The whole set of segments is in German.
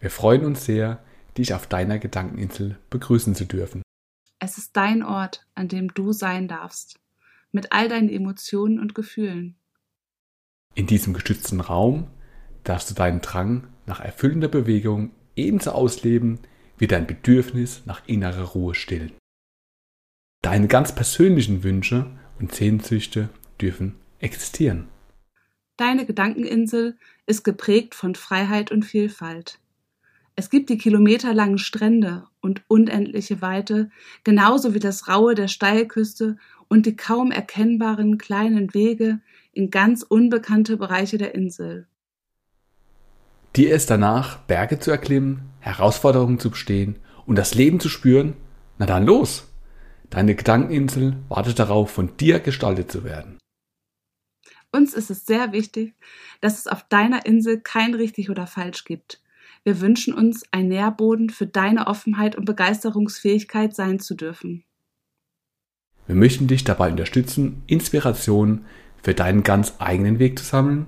Wir freuen uns sehr, dich auf deiner Gedankeninsel begrüßen zu dürfen. Es ist dein Ort, an dem du sein darfst, mit all deinen Emotionen und Gefühlen. In diesem geschützten Raum darfst du deinen Drang nach erfüllender Bewegung ebenso ausleben wie dein Bedürfnis nach innerer Ruhe stillen. Deine ganz persönlichen Wünsche und Sehnsüchte dürfen existieren. Deine Gedankeninsel ist geprägt von Freiheit und Vielfalt. Es gibt die kilometerlangen Strände und unendliche Weite, genauso wie das Raue der Steilküste und die kaum erkennbaren kleinen Wege in ganz unbekannte Bereiche der Insel. Dir ist danach, Berge zu erklimmen, Herausforderungen zu bestehen und das Leben zu spüren? Na dann los! Deine Gedankeninsel wartet darauf, von dir gestaltet zu werden. Uns ist es sehr wichtig, dass es auf deiner Insel kein richtig oder falsch gibt. Wir wünschen uns, ein Nährboden für deine Offenheit und Begeisterungsfähigkeit sein zu dürfen. Wir möchten dich dabei unterstützen, Inspirationen für deinen ganz eigenen Weg zu sammeln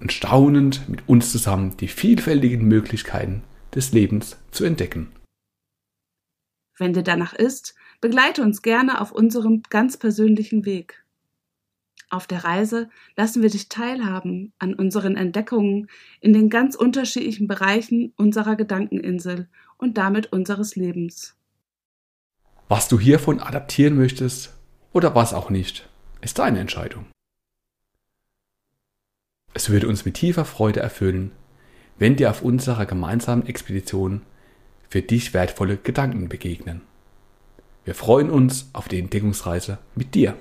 und staunend mit uns zusammen die vielfältigen Möglichkeiten des Lebens zu entdecken. Wenn dir danach ist, begleite uns gerne auf unserem ganz persönlichen Weg. Auf der Reise lassen wir dich teilhaben an unseren Entdeckungen in den ganz unterschiedlichen Bereichen unserer Gedankeninsel und damit unseres Lebens. Was du hiervon adaptieren möchtest oder was auch nicht, ist deine Entscheidung. Es würde uns mit tiefer Freude erfüllen, wenn dir auf unserer gemeinsamen Expedition für dich wertvolle Gedanken begegnen. Wir freuen uns auf die Entdeckungsreise mit dir.